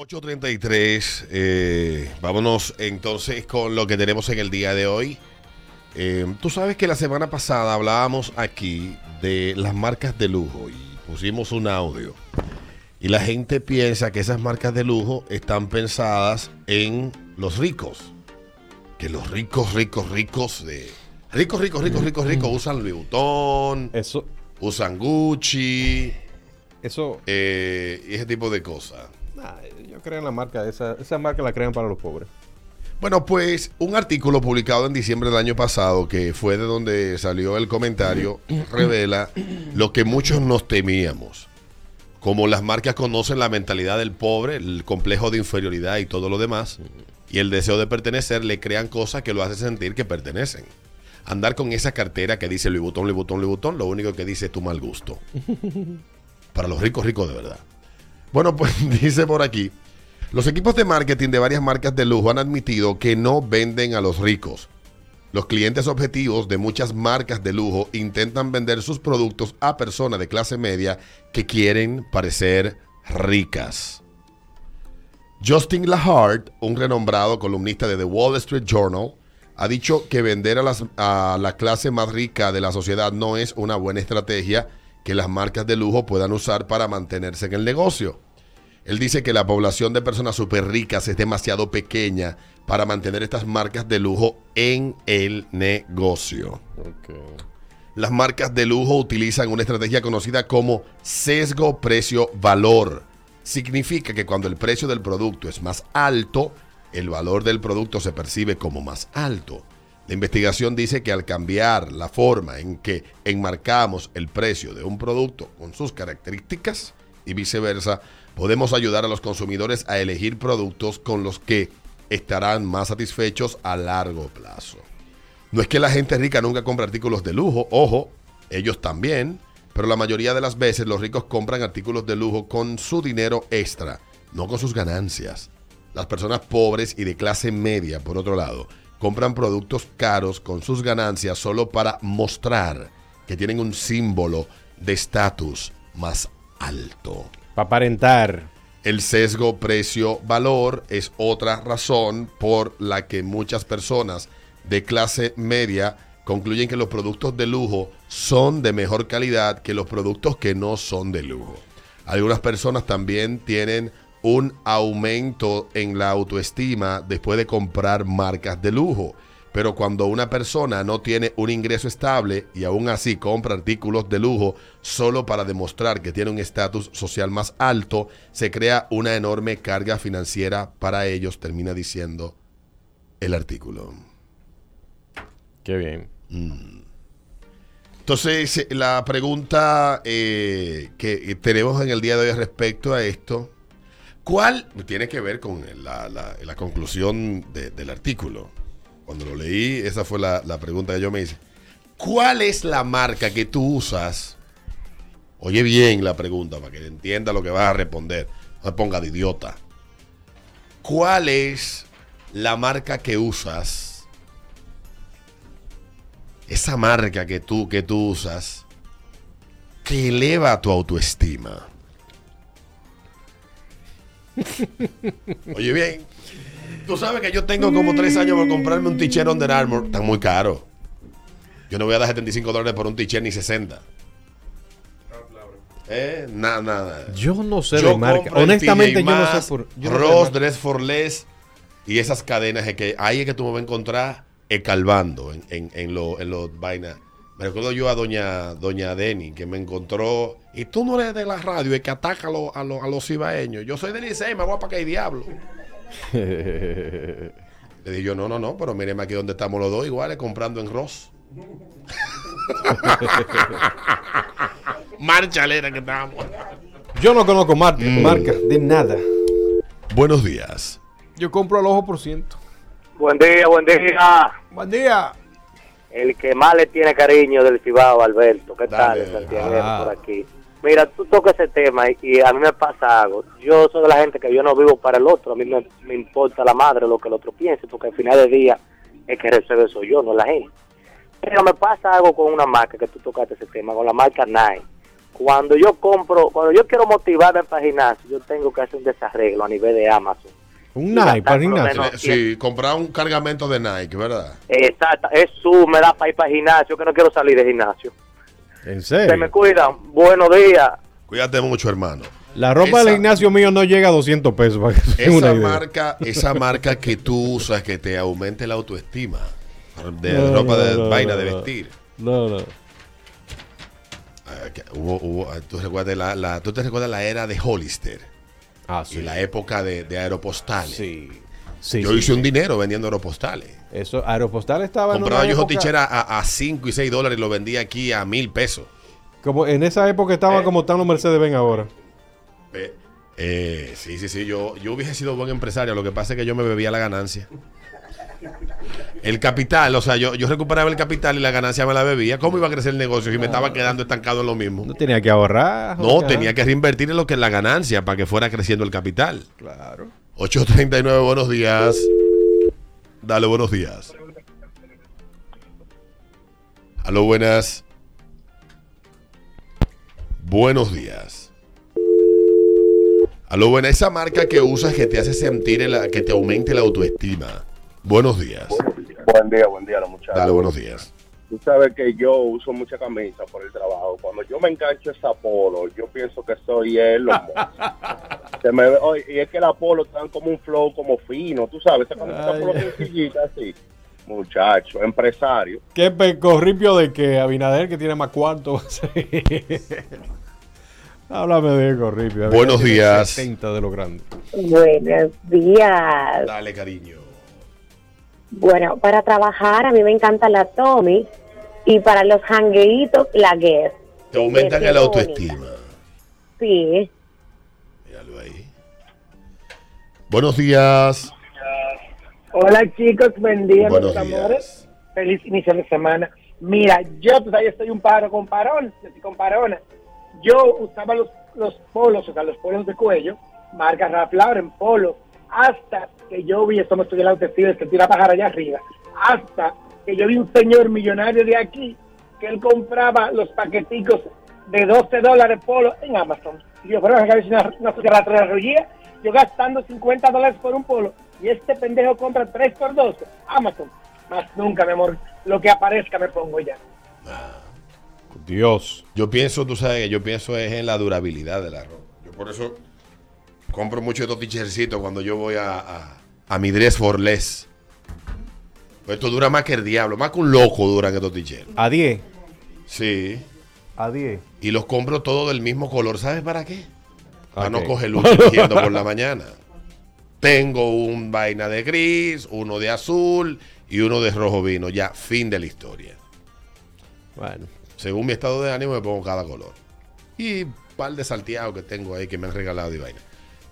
8.33, eh, vámonos entonces con lo que tenemos en el día de hoy. Eh, tú sabes que la semana pasada hablábamos aquí de las marcas de lujo y pusimos un audio. Y la gente piensa que esas marcas de lujo están pensadas en los ricos. Que los ricos, ricos, ricos de... Ricos, ricos, ricos, ricos, ricos usan Louis Vuitton, Eso, usan Gucci eso, eh, y ese tipo de cosas. nah, en la marca, esa, esa marca la crean para los pobres. Bueno, pues un artículo publicado en diciembre del año pasado, que fue de donde salió el comentario, revela lo que muchos nos temíamos. Como las marcas conocen la mentalidad del pobre, el complejo de inferioridad y todo lo demás, y el deseo de pertenecer, le crean cosas que lo hacen sentir que pertenecen. Andar con esa cartera que dice Louis Vuitton, Louis Vuitton, Louis Vuitton, lo único que dice es tu mal gusto. Para los ricos, ricos de verdad. Bueno, pues dice por aquí, los equipos de marketing de varias marcas de lujo han admitido que no venden a los ricos. Los clientes objetivos de muchas marcas de lujo intentan vender sus productos a personas de clase media que quieren parecer ricas. Justin Lahart, un renombrado columnista de The Wall Street Journal, ha dicho que vender a, la clase más rica de la sociedad no es una buena estrategia que las marcas de lujo puedan usar para mantenerse en el negocio. Él dice que la población de personas súper ricas es demasiado pequeña para mantener estas marcas de lujo en el negocio. Las marcas de lujo utilizan una estrategia conocida como sesgo precio-valor. Significa que cuando el precio del producto es más alto, el valor del producto se percibe como más alto. La investigación dice que al cambiar la forma en que enmarcamos el precio de un producto con sus características y viceversa, podemos ayudar a los consumidores a elegir productos con los que estarán más satisfechos a largo plazo. No es que la gente rica nunca compra artículos de lujo, ojo, ellos también, pero la mayoría de las veces los ricos compran artículos de lujo con su dinero extra, no con sus ganancias. Las personas pobres y de clase media, por otro lado, compran productos caros con sus ganancias solo para mostrar que tienen un símbolo de estatus más alto. Para aparentar. El sesgo precio-valor es otra razón por la que muchas personas de clase media concluyen que los productos de lujo son de mejor calidad que los productos que no son de lujo. Algunas personas también tienen un aumento en la autoestima después de comprar marcas de lujo. Pero cuando una persona no tiene un ingreso estable y aún así compra artículos de lujo solo para demostrar que tiene un estatus social más alto, se crea una enorme carga financiera para ellos, termina diciendo el artículo. Qué bien. Entonces, eh, la pregunta eh, que tenemos en el día de hoy respecto a esto, ¿cuál tiene que ver con la, la- la conclusión de- del artículo? Cuando lo leí, esa fue la, la pregunta que yo me hice. ¿Cuál es la marca que tú usas? Oye bien la pregunta para que entienda lo que vas a responder. No me ponga de idiota. ¿Cuál es la marca que usas? esa marca que tú, que tú usas que eleva tu autoestima. Oye bien, tú sabes que yo tengo como tres años por comprarme un t-shirt Under Armour, está muy caro. Yo no voy a dar 75 dólares por un t-shirt ni 60. Eh, nada, nada. Yo no sé Yo de marca. Honestamente, yo no sé por. yo no sé de Ross. Dress for Less y esas cadenas es que ahí es que tú me vas a encontrar escalvando en, en, en los en los vainas. Me recuerdo yo a doña doña Deni que me encontró y tú no eres de la radio, es que ataca a, los- a, los- a los cibaeños. Yo soy de Licey, me voy para que hay diablo. Le dije yo, no, no, no, pero míreme aquí donde estamos los dos iguales comprando en Ross. Marchalera que estamos. Yo no conozco mar- Mm. marca de nada. Buenos días. Yo compro al ojo por ciento. Buen día, buen día. Buen día. El que más le tiene cariño del Cibao, Alberto. ¿Qué Dale. tal, Santiago, Ah. por aquí? Mira, tú tocas ese tema y, y a mí me pasa algo. Yo soy de la gente que yo no vivo para el otro. A mí me, me importa la madre lo que el otro piense, porque al final del día el que recibe soy yo, no la gente. Pero me pasa algo con una marca que tú tocaste ese tema, con la marca Nike. cuando yo compro, cuando yo quiero motivarme para el gimnasio, yo tengo que hacer un desarreglo a nivel de Amazon. Un Nike para gimnasio. Sí, comprar un cargamento de Nike, ¿verdad? Exacto, es su, me da para ir para el gimnasio, que no quiero salir del gimnasio. En Se me serio. cuidan, buenos días. Cuídate mucho, hermano. La ropa Esa- del gimnasio mío no llega a 200 pesos. Para que una Esa idea. marca, esa marca que tú usas que te aumente la autoestima. De No, ropa de no, vaina no, de vestir. No, no. Ah, hubo- hubo- ah, ¿tú, recuerdas la, la- tú te recuerdas la era de Hollister Ah, y sí. la época de, de aeropostales. Sí. Sí, Yo sí, hice un dinero vendiendo aeropostales. Eso, Aeropostal estaba Compraba yo ticheras a 5 y 6 dólares y lo vendía aquí a mil pesos. Como en esa época estaba Eh. como están los Mercedes Benz ahora. Eh, eh, sí, sí, sí. Yo, yo hubiese sido buen empresario. Lo que pasa es que yo me bebía la ganancia. El capital, o sea, yo, yo recuperaba el capital y la ganancia me la bebía. ¿Cómo iba a crecer el negocio si me estaba quedando estancado en lo mismo? No tenía que ahorrar. No, tenía que reinvertir en lo que es la ganancia para que fuera creciendo el capital. Claro. 839, buenos días. Dale, buenos días. Aló, buenas. Buenos días. Aló, buena. Esa marca que usas que te hace sentir, el- que te aumente la autoestima. Buenos días. Buen día, buen día, los muchachos. Dale, buenos días. Tú sabes que yo uso mucha camisa por el trabajo. Cuando yo me engancho esa polo, yo pienso que soy él. Se me ve, oye, y es que la polo están como un flow como fino, tú sabes, esa camisa polo sencillita así. Muchacho, empresario. ¿Qué pecorripio de que Abinader que tiene más cuartos? Háblame de corripio. Buenos días. 70 de lo grande. Buenos días. Dale, cariño. Bueno, para trabajar a mí me encanta la Tommy y para los hangueitos la Guess. Te aumentan el bonita. autoestima. Sí. Míralo ahí. Buenos días. Hola chicos, buen día, Buenos mis amores. días. Feliz inicio de semana. Mira, yo todavía estoy un paro con parón, con parona. Yo usaba los, los polos, o sea, los polos de cuello, marca Ralph Lauren, polo, hasta que yo vi, esto me estoy la autoestima, es que tira bajar allá arriba, hasta que yo vi un señor millonario de aquí, que él compraba los paqueticos de 12 dólares polo en Amazon. Y yo, pero acá una, una sociedad yo gastando 50 dólares por un polo, y este pendejo compra 3 por 12, Amazon. Más nunca, mi amor, lo que aparezca me pongo ya. Dios. Yo pienso, tú sabes, que yo pienso es en la durabilidad de la ropa. Yo por eso compro mucho estos tichercitos cuando yo voy a, a mi dress for less. Pues esto dura más que el diablo, más que un loco duran estos ticheros. A 10. Sí. A 10. Y los compro todos del mismo color. ¿Sabes para qué? Para no coger luz por la mañana. Tengo un vaina de gris, uno de azul y uno de rojo vino. Ya, fin de la historia. Bueno. Según mi estado de ánimo me pongo cada color. Y un par de salteados que tengo ahí que me han regalado y vaina.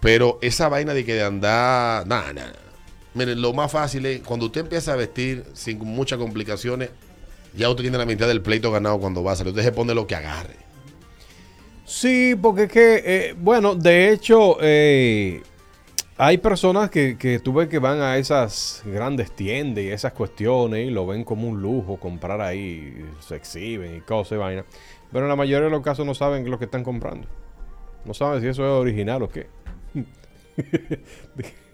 Pero esa vaina de que de andar... Nada, nada. Miren, lo más fácil es cuando usted empieza a vestir sin muchas complicaciones, ya usted tiene la mitad del pleito ganado cuando va a salir. Usted se pone lo que agarre. Sí, porque es que, eh, bueno, de hecho, eh, hay personas que, que tú ves que van a esas grandes tiendas y esas cuestiones y lo ven como un lujo comprar ahí, se exhiben y cosas y vaina. Pero en la mayoría de los casos no saben lo que están comprando. No saben si eso es original o qué.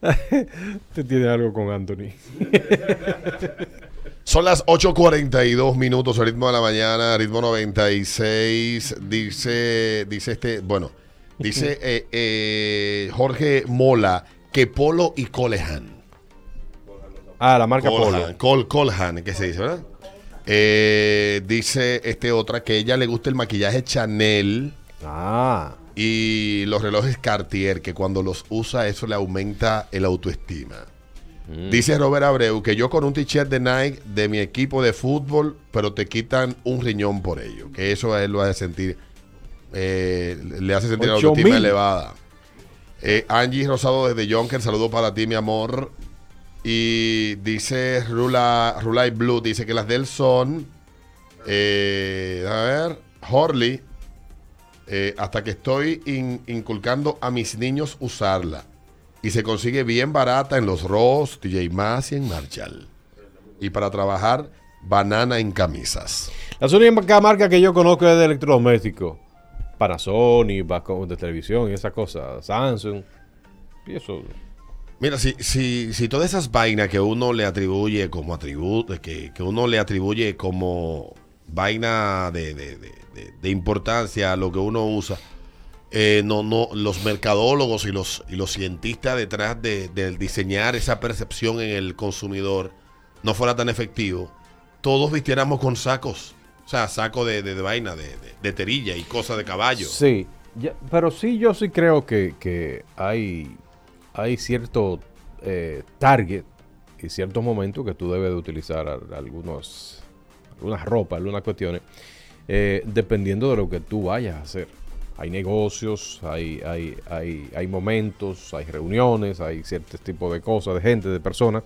Te tiene algo con Anthony. Son las 8.42 minutos, el ritmo de la mañana, ritmo 96. Dice, dice este, bueno, dice eh, eh, Jorge Mola que Polo y Colehan. Ah, la marca Polo. Colhan, Col, Colhan, que se dice, ¿verdad? Eh, dice este otra que a ella le gusta el maquillaje Chanel Ah. Y los relojes Cartier, que cuando los usa eso le aumenta el autoestima. Dice Robert Abreu que yo con un t-shirt de Nike de mi equipo de fútbol, pero te quitan un riñón por ello. Que eso a él lo hace sentir, eh, le hace sentir la autoestima mil. elevada. Eh, Angie Rosado desde Jonker, saludo para ti, mi amor. Y dice Rula, Rulay Blue, dice que las de él son, eh, a ver, Horley, eh, hasta que estoy in- inculcando a mis niños usarla. Y se consigue bien barata en los Ross, TJ Maxx y en Marshall. Y para trabajar banana en camisas. La única marca que yo conozco es de electrodomésticos. Panasonic, de televisión y esas cosas. Samsung. Y eso. Mira, si, si, si todas esas vainas que uno le atribuye como atributo, que, que uno le atribuye como vaina de, de- de- de- importancia a lo que uno usa, eh, no, no, los mercadólogos y los, y los cientistas detrás de, diseñar esa percepción en el consumidor no fuera tan efectivo, todos vistiéramos con sacos. O sea, saco de, de- de vaina, de, terilla y cosas de caballo. Sí, pero sí, yo sí creo que, que hay, hay cierto eh, target y ciertos momentos que tú debes de utilizar algunos, algunas ropas, algunas cuestiones, eh, dependiendo de lo que tú vayas a hacer. Hay negocios, hay, hay, hay, hay momentos, hay reuniones, hay ciertos tipos de cosas, de gente, de personas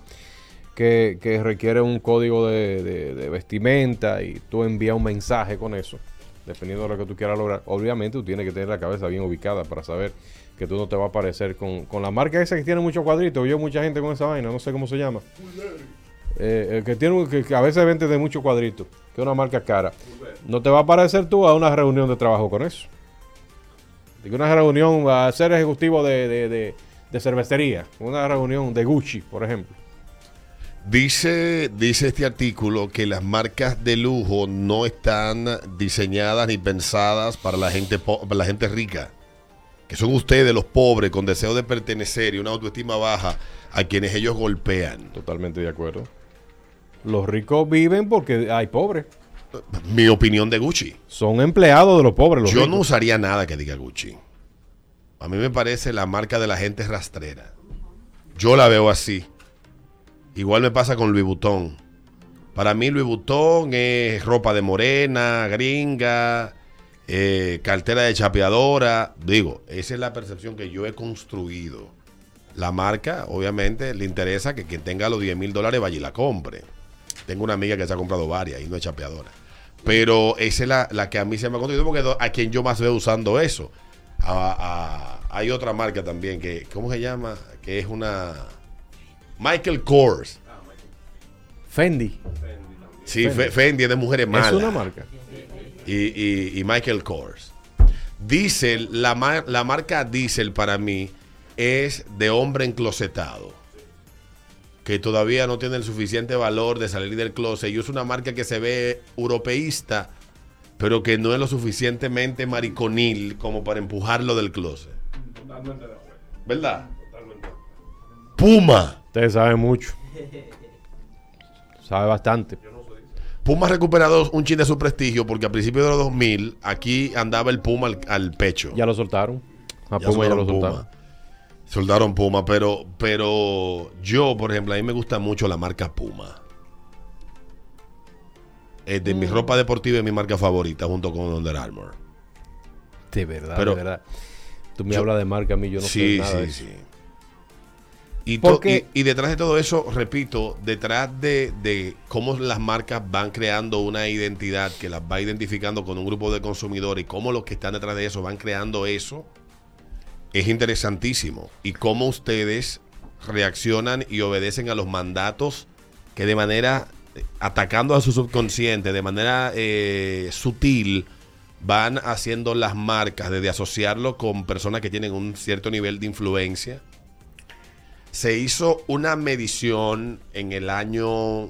que, que requiere un código de, de- vestimenta y tú envías un mensaje con eso, dependiendo de lo que tú quieras lograr. Obviamente tú tienes que tener la cabeza bien ubicada para saber que tú no te vas a parecer con, con la marca esa que tiene muchos cuadritos. Yo mucha gente con esa vaina, no sé cómo se llama. Eh, que tiene un- que, que a veces vende de muchos cuadritos, que es una marca cara. No te va a parecer tú a una reunión de trabajo con eso. Digo, una reunión a ser ejecutivo de, de, de- de cervecería, una reunión de Gucci, por ejemplo. Dice, dice este artículo que las marcas de lujo no están diseñadas ni pensadas para la gente para la gente rica. Que son ustedes los pobres con deseo de pertenecer y una autoestima baja a quienes ellos golpean. Totalmente de acuerdo. Los ricos viven porque hay pobres. Mi opinión de Gucci. Son empleados de los pobres. Los Yo ricos. no usaría nada que diga Gucci. A mí me parece la marca de la gente rastrera. Yo la veo así. Igual me pasa con Louis Vuitton. Para mí Louis Vuitton es ropa de morena, gringa, eh, cartera de chapeadora. Digo, esa es la percepción que yo he construido. La marca, obviamente, le interesa que quien tenga los 10 mil dólares vaya y la compre. Tengo una amiga que se ha comprado varias y no es chapeadora. Pero esa es la, la que a mí se me ha construido porque a quien yo más veo usando eso. A- a- hay otra marca también que, ¿cómo se llama? Que es una... Michael Kors. Fendi. Sí, Fe- Fendi es de mujeres malas. Es una marca. y, y- y Michael Kors. Diesel, la, mar- la marca Diesel para mí es de hombre enclosetado. Que todavía no tiene el suficiente valor de salir del closet. Y es una marca que se ve europeísta, pero que no es lo suficientemente mariconil como para empujarlo del closet. ¿Verdad? Puma. Ustedes saben mucho. Sabe bastante. Puma ha recuperado un chin de su prestigio porque a principios de los 2000 aquí andaba el Puma al, al pecho. Ya lo soltaron. A Ya Puma ya lo soltaron Puma. soltaron. Soldaron Puma, pero, pero yo, por ejemplo, a mí me gusta mucho la marca Puma. Es de mi Mm. ropa deportiva es mi marca favorita junto con Under Armour. De verdad, Pero- de verdad. Tú me Yo- hablas de marca, a mí yo no sí, sé nada de sí, eso. sí. Y, Porque- y, y detrás de todo eso, repito, detrás de, de cómo las marcas van creando una identidad que las va identificando con un grupo de consumidores y cómo los que están detrás de eso van creando eso, es interesantísimo. Y cómo ustedes reaccionan y obedecen a los mandatos que de manera, atacando a su subconsciente, de manera eh, sutil, van haciendo las marcas desde asociarlo con personas que tienen un cierto nivel de influencia. Se hizo una medición en el año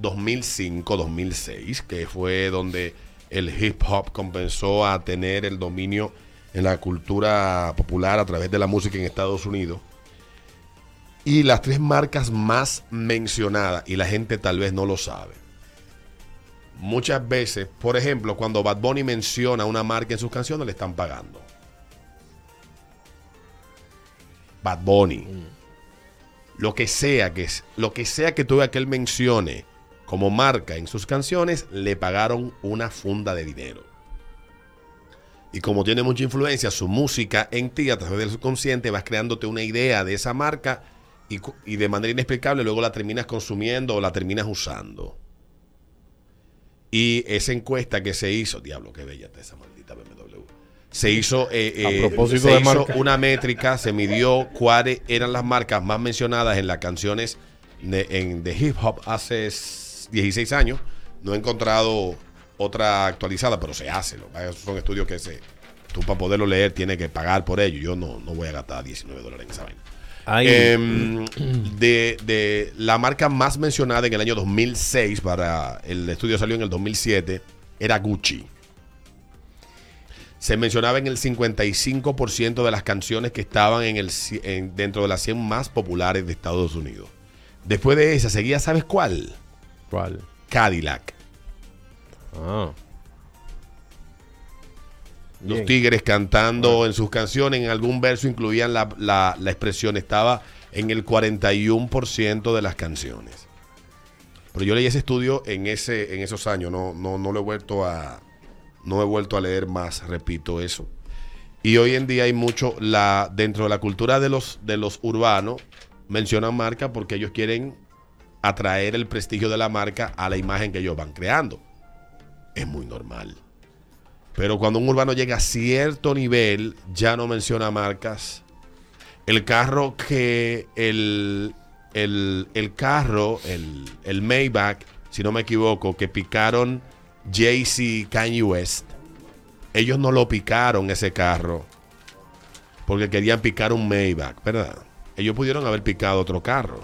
2005-2006, que fue donde el hip hop comenzó a tener el dominio en la cultura popular a través de la música en Estados Unidos. Y las tres marcas más mencionadas, y la gente tal vez no lo sabe. Muchas veces, por ejemplo, cuando Bad Bunny menciona una marca en sus canciones, le están pagando. Bad Bunny. Lo que sea que es, lo que sea que tuve que él mencione como marca en sus canciones, le pagaron una funda de dinero. Y como tiene mucha influencia su música en ti a través del subconsciente, vas creándote una idea de esa marca y, de manera inexplicable luego la terminas consumiendo o la terminas usando. Y esa encuesta que se hizo, diablo, qué bella está esa maldita BMW. Se hizo, eh, A eh, propósito se de hizo marca. una métrica, se midió cuáles eran las marcas más mencionadas en las canciones de, en, de hip hop hace 16 años. No he encontrado otra actualizada, pero se hace. son estudios que se, tú para poderlo leer tienes que pagar por ello. Yo no, no voy a gastar 19 dólares en esa vaina. Em, de, de la marca más mencionada en el año 2006, para el estudio salió en el 2007, era Gucci. Se mencionaba en el 55% de las canciones que estaban en el, en- dentro de las 100 más populares de Estados Unidos. Después de esa, seguía, ¿sabes cuál? ¿Cuál? Cadillac. Ah. Los Bien. Tigres cantando en sus canciones, en algún verso incluían la, la- la expresión, estaba en el 41% de las canciones. Pero yo leí ese estudio en ese en esos años, no, no, no lo he vuelto a no he vuelto a leer más, repito eso. Y hoy en día hay mucho la dentro de la cultura de los de los urbanos mencionan marca porque ellos quieren atraer el prestigio de la marca a la imagen que ellos van creando. Es muy normal. Pero cuando un urbano llega a cierto nivel, ya no menciona marcas. El carro que el, el, el carro, el, el Maybach, si no me equivoco, que picaron Jay-Z Kanye West, ellos no lo picaron ese carro porque querían picar un Maybach, ¿verdad? Ellos pudieron haber picado otro carro.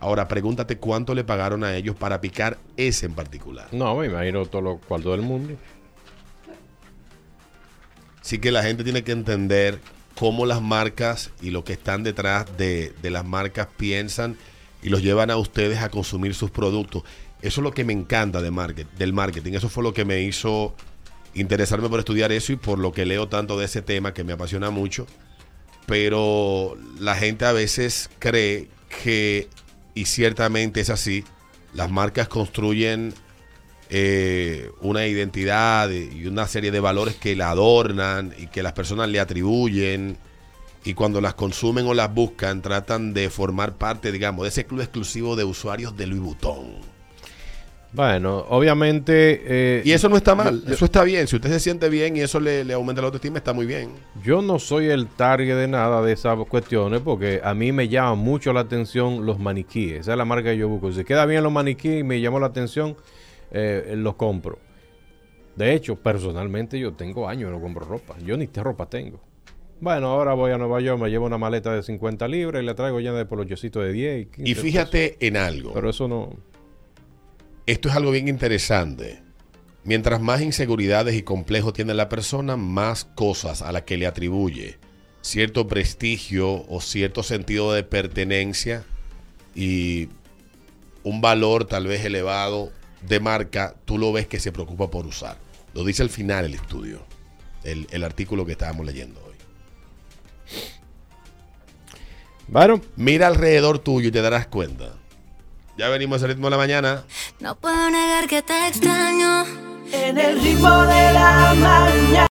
Ahora pregúntate cuánto le pagaron a ellos para picar ese en particular. No, me imagino todo lo cuarto del mundo. Así que la gente tiene que entender cómo las marcas y lo que están detrás de, de las marcas piensan y los llevan a ustedes a consumir sus productos. Eso es lo que me encanta de market, del marketing. Eso fue lo que me hizo interesarme por estudiar eso y por lo que leo tanto de ese tema que me apasiona mucho. Pero la gente a veces cree que, y ciertamente es así, las marcas construyen eh, una identidad y una serie de valores que la adornan y que las personas le atribuyen y cuando las consumen o las buscan tratan de formar parte, digamos, de ese club exclusivo de usuarios de Louis Vuitton. Bueno, obviamente. eh, Y eso no está mal, yo- eso está bien. Si usted se siente bien y eso le, le aumenta la autoestima, está muy bien. Yo no soy el target de nada de esas cuestiones porque a mí me llama mucho la atención los maniquíes. Esa es la marca que yo busco. Si queda bien los maniquíes y me llamó la atención, eh, los compro. De hecho, personalmente yo tengo años que no compro ropa. Yo ni te ropa tengo. Bueno, ahora voy a Nueva York, me llevo una maleta de 50 libras y la traigo llena de polochecitos de 10 y 15 Y fíjate en algo. Pero eso no... Esto es algo bien interesante. Mientras más inseguridades y complejos tiene la persona, más cosas a las que le atribuye cierto prestigio o cierto sentido de pertenencia y un valor tal vez elevado de marca, tú lo ves que se preocupa por usar. Lo dice al final el estudio, el, el artículo que estábamos leyendo hoy. Bueno, Mira alrededor tuyo y te darás cuenta. Ya venimos al ritmo de la mañana. No puedo negar que te extraño. En el ritmo de la mañana.